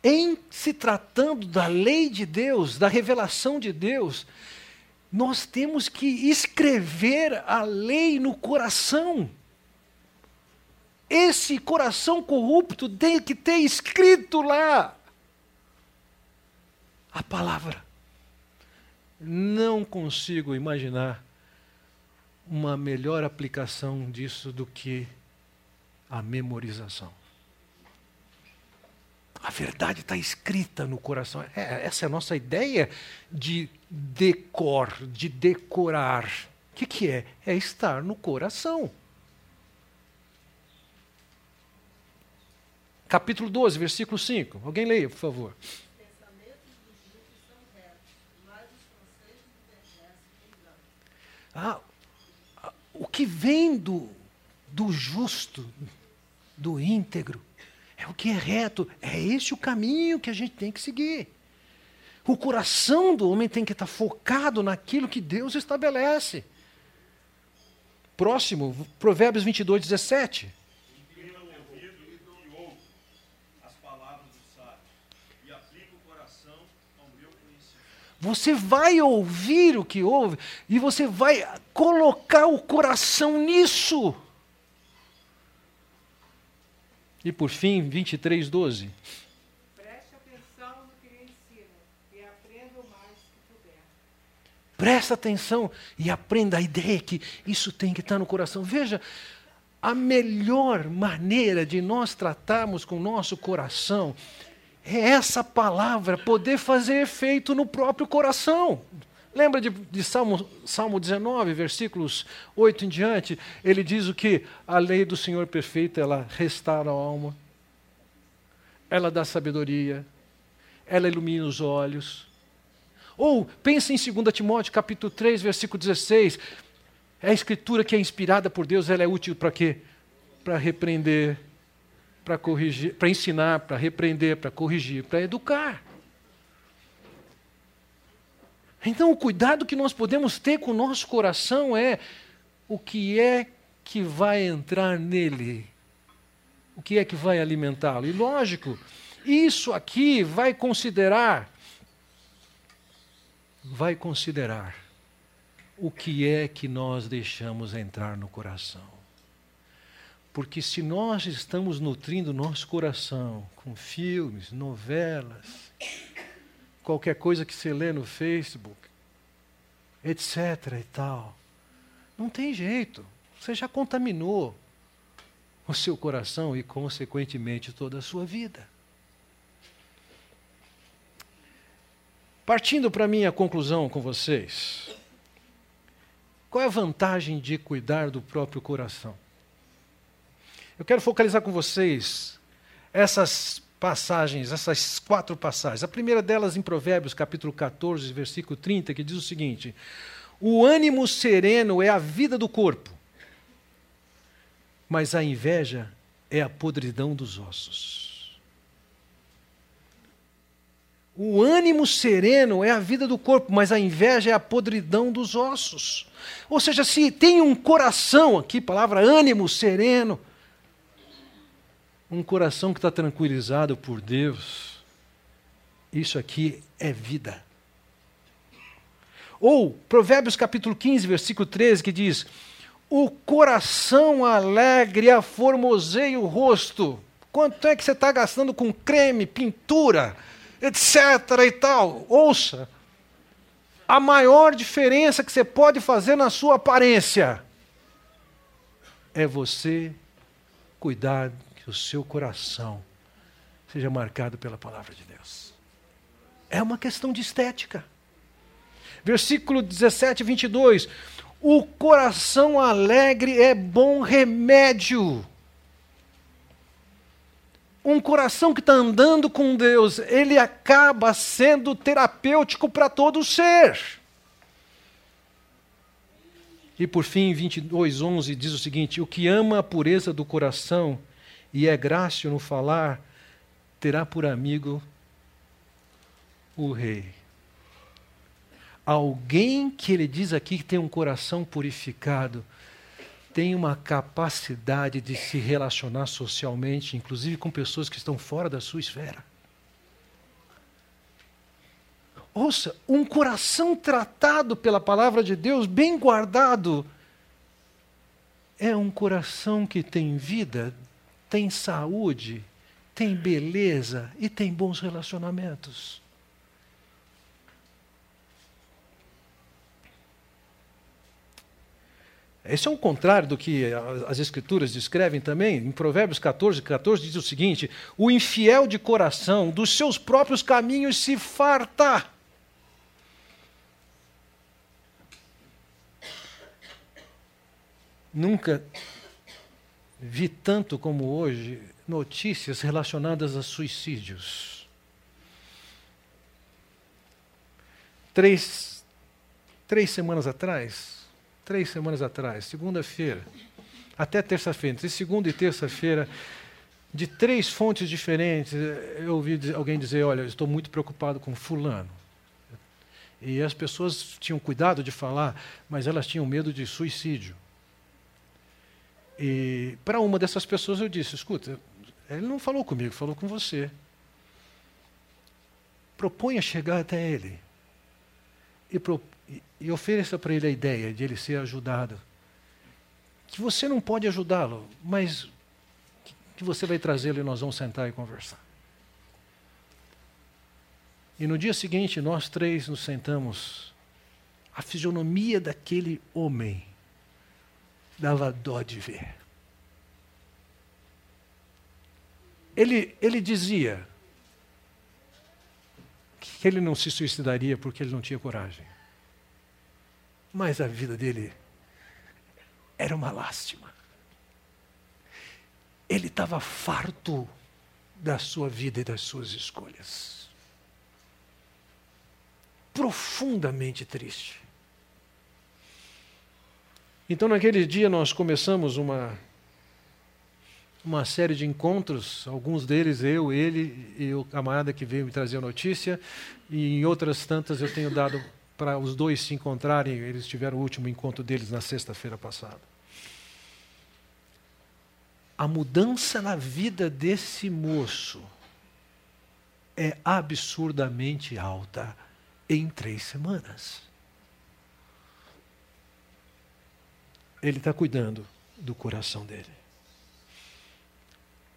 Em se tratando da lei de Deus, da revelação de Deus, nós temos que escrever a lei no coração. Esse coração corrupto tem que ter escrito lá a palavra. Não consigo imaginar uma melhor aplicação disso do que a memorização. A verdade está escrita no coração. É, essa é a nossa ideia de decor, de decorar. O que, que é? É estar no coração. Capítulo 12, versículo 5. Alguém leia, por favor. Ah, o que vem do, do justo, do íntegro, é o que é reto, é esse o caminho que a gente tem que seguir. O coração do homem tem que estar focado naquilo que Deus estabelece. Próximo, Provérbios 22, 17. Você vai ouvir o que ouve e você vai colocar o coração nisso. E por fim, 23, 12. Preste atenção no que lhe ensino e aprenda o mais que puder. Presta atenção e aprenda a ideia que isso tem que estar no coração. Veja, a melhor maneira de nós tratarmos com o nosso coração é essa palavra poder fazer efeito no próprio coração. Lembra de, de, Salmo, Salmo 19, versículos 8 em diante? Ele diz o que? A lei do Senhor perfeita, ela restaura a alma, ela dá sabedoria, ela ilumina os olhos. Ou, pense em 2 Timóteo, capítulo 3, versículo 16. É a escritura que é inspirada por Deus, ela é útil para quê? Para repreender, para corrigir, para ensinar, para repreender, para corrigir, para educar. Então, o cuidado que nós podemos ter com o nosso coração é o que é que vai entrar nele, o que é que vai alimentá-lo. E lógico, isso aqui vai considerar, vai considerar o que é que nós deixamos entrar no coração. Porque se nós estamos nutrindo nosso coração com filmes, novelas, qualquer coisa que você lê no Facebook, etc. e tal, não tem jeito. Você já contaminou o seu coração e, consequentemente, toda a sua vida. Partindo para a minha conclusão com vocês, qual é a vantagem de cuidar do próprio coração? Eu quero focalizar com vocês essas passagens, essas quatro passagens. A primeira delas em Provérbios, capítulo 14, versículo 30, que diz o seguinte: O ânimo sereno é a vida do corpo, mas a inveja é a podridão dos ossos. O ânimo sereno é a vida do corpo, mas a inveja é a podridão dos ossos. Ou seja, se tem um coração aqui, palavra ânimo sereno, um coração que está tranquilizado por Deus, isso aqui é vida. Ou Provérbios capítulo 15, versículo 13, que diz: O coração alegre aformoseia o rosto. Quanto é que você está gastando com creme, pintura, etc. e tal? Ouça, a maior diferença que você pode fazer na sua aparência é você cuidar o seu coração seja marcado pela palavra de Deus. É uma questão de estética. Versículo 17 e 22. O coração alegre é bom remédio. Um coração que está andando com Deus, ele acaba sendo terapêutico para todo ser. E por fim, 22:11 diz o seguinte: O que ama a pureza do coração e é grácil no falar, terá por amigo o rei. Alguém que ele diz aqui que tem um coração purificado, tem uma capacidade de se relacionar socialmente, inclusive com pessoas que estão fora da sua esfera. Ouça, um coração tratado pela palavra de Deus, bem guardado, é um coração que tem vida, tem saúde, tem beleza e tem bons relacionamentos. Esse é um contrário do que as Escrituras descrevem também. Em Provérbios 14, 14 diz o seguinte: O infiel de coração dos seus próprios caminhos se farta. Nunca vi tanto como hoje notícias relacionadas a suicídios. Três, três semanas atrás, três semanas atrás, segunda-feira, até terça-feira, entre segunda e terça-feira, de três fontes diferentes, eu ouvi alguém dizer: Olha, estou muito preocupado com Fulano. E as pessoas tinham cuidado de falar, mas elas tinham medo de suicídio. E para uma dessas pessoas eu disse: Escuta, ele não falou comigo, falou com você. Proponha chegar até ele e, pro, e, ofereça para ele a ideia de ele ser ajudado. Que você não pode ajudá-lo, mas que você vai trazê-lo e nós vamos sentar e conversar. E no dia seguinte, nós três nos sentamos. A fisionomia daquele homem dava dó de ver. Ele, ele dizia que ele não se suicidaria porque ele não tinha coragem. Mas a vida dele era uma lástima. Ele estava farto da sua vida e das suas escolhas. Profundamente triste. Então, naquele dia, nós começamos uma, uma série de encontros, alguns deles eu, ele e o camarada que veio me trazer a notícia, e em outras tantas eu tenho dado para os dois se encontrarem, eles tiveram o último encontro deles na sexta-feira passada. A mudança na vida desse moço é absurdamente alta em três semanas. Ele está cuidando do coração dele.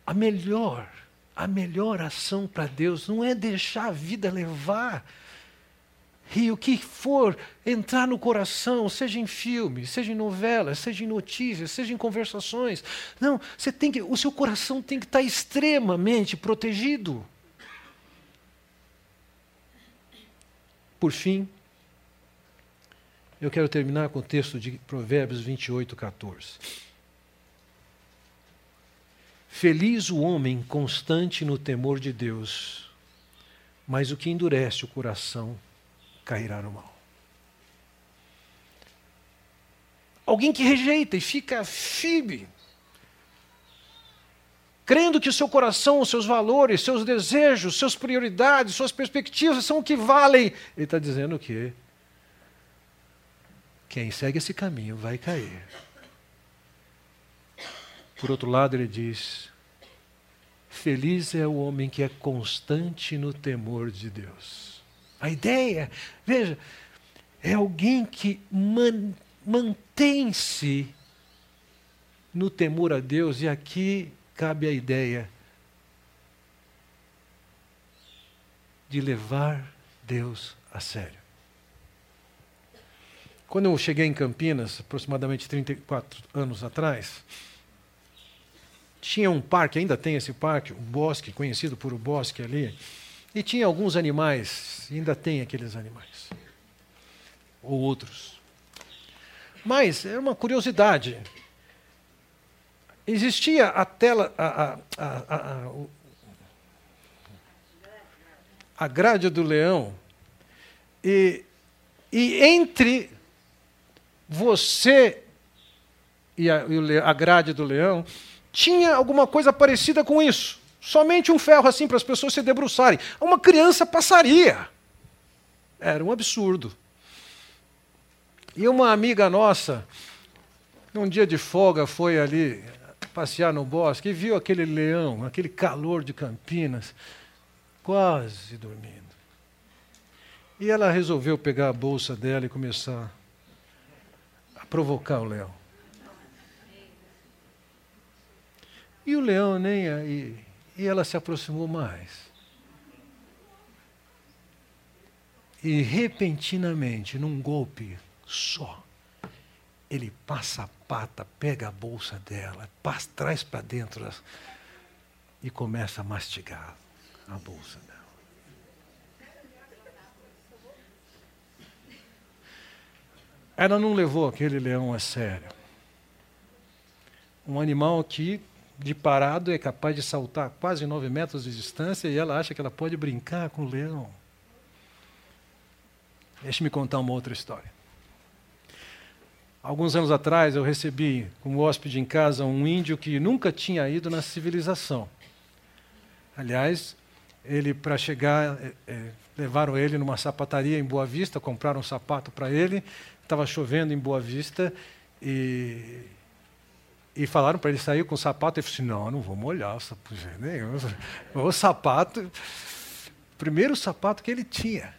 a melhor, a melhor ação para Deus não é deixar a vida levar. E o que for entrar no coração, seja em filme, seja em novela, seja em notícias, seja em conversações. Não, você tem que, o seu coração tem que estar extremamente protegido. Por fim, eu quero terminar com o texto de Provérbios 28, 14. Feliz o homem constante no temor de Deus, mas o que endurece o coração cairá no mal. Alguém que rejeita e fica firme, crendo que o seu coração, os seus valores, seus desejos, suas prioridades, suas perspectivas são o que valem. Ele está dizendo que quem segue esse caminho vai cair. Por outro lado, ele diz: Feliz é o homem que é constante no temor de Deus. A ideia, veja, é alguém que man, mantém-se no temor a Deus, e aqui cabe a ideia de levar Deus a sério. Quando eu cheguei em Campinas, aproximadamente 34 anos atrás, tinha um parque, ainda tem esse parque, um bosque, conhecido por o bosque ali, e tinha alguns animais, ainda tem aqueles animais. Ou outros. Mas é uma curiosidade. Existia a tela, a, a, a, a, grade do leão, e, e entre você e a, a grade do leão tinha alguma coisa parecida com isso. Somente um ferro assim para as pessoas se debruçarem. Uma criança passaria. Era um absurdo. E uma amiga nossa, num dia de folga, foi ali passear no bosque e viu aquele leão, aquele calor de Campinas, quase dormindo. E ela resolveu pegar a bolsa dela e começar provocar o leão. E o leão nem aí. E ela se aproximou mais. E repentinamente, num golpe só, ele passa a pata, pega a bolsa dela, passa, traz para dentro e começa a mastigar a bolsa dela. Ela não levou aquele leão a sério. Um animal que de parado é capaz de saltar quase nove metros de distância e ela acha que ela pode brincar com o leão. Deixe-me contar uma outra história. Alguns anos atrás eu recebi como hóspede em casa um índio que nunca tinha ido na civilização. Aliás, ele para chegar é, é, levaram ele numa sapataria em Boa Vista, compraram um sapato para ele. Estava chovendo em Boa Vista e e falaram para ele sair com o sapato. Ele falou assim: Não, não vou molhar o sapato. O sapato, primeiro sapato que ele tinha.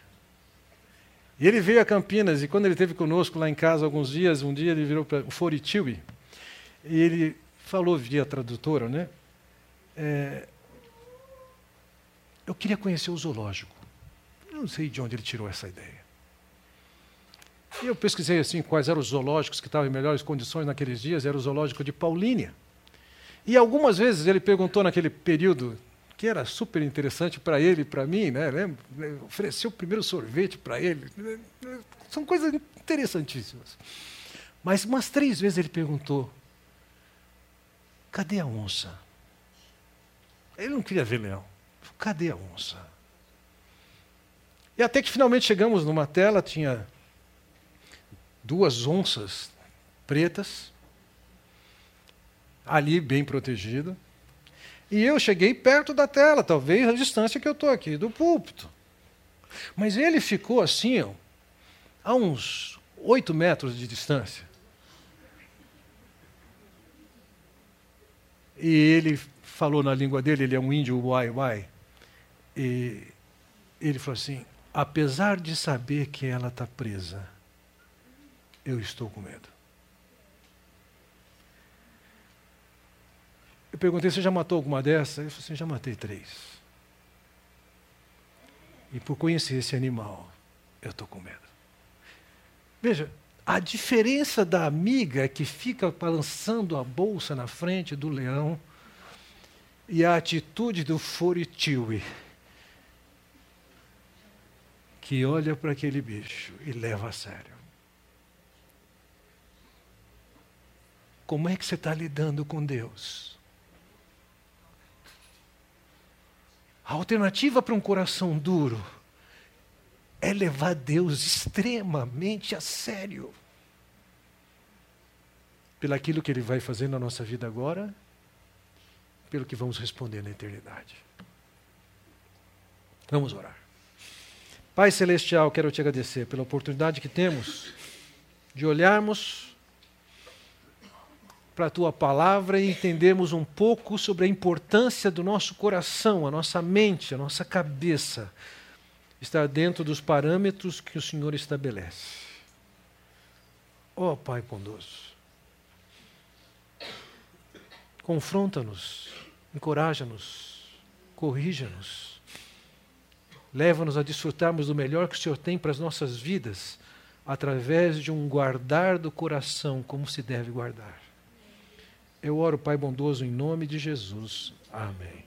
E ele veio a Campinas, e quando ele esteve conosco lá em casa alguns dias, um dia ele virou para o Foritiwi, e ele falou via tradutora, né? É, eu queria conhecer o zoológico. Eu não sei de onde ele tirou essa ideia. E eu pesquisei assim quais eram os zoológicos que estavam em melhores condições naqueles dias, era o zoológico de Paulínia. E algumas vezes ele perguntou naquele período, que era super interessante para ele e para mim, né? ofereceu o primeiro sorvete para ele. São coisas interessantíssimas. Mas umas três vezes ele perguntou: cadê a onça? Ele não queria ver leão. Cadê a onça? E até que finalmente chegamos numa tela, tinha duas onças pretas, ali bem protegido. E eu cheguei perto da tela, talvez a distância que eu estou aqui do púlpito. Mas ele ficou assim, ó, a uns oito metros de distância. E ele falou na língua dele, ele é um índio uai uai. E ele falou assim: apesar de saber que ela está presa, eu estou com medo. Eu perguntei: Você já matou alguma dessas? Ele falou assim: Já matei três. E por conhecer esse animal, eu estou com medo. Veja, a diferença da amiga que fica balançando a bolsa na frente do leão e a atitude do Foritiwi, que olha para aquele bicho e leva a sério. Como é que você está lidando com Deus? A alternativa para um coração duro é levar Deus extremamente a sério. Pelo aquilo que Ele vai fazer na nossa vida agora, pelo que vamos responder na eternidade. Vamos orar. Pai Celestial, quero te agradecer pela oportunidade que temos de olharmos para a tua palavra e entendermos um pouco sobre a importância do nosso coração, a nossa mente, a nossa cabeça estar dentro dos parâmetros que o Senhor estabelece. Ó oh, Pai bondoso, confronta-nos, encoraja-nos, corrija-nos, leva-nos a desfrutarmos do melhor que o Senhor tem para as nossas vidas, através de um guardar do coração como se deve guardar. Eu oro, Pai bondoso, em nome de Jesus. Amém.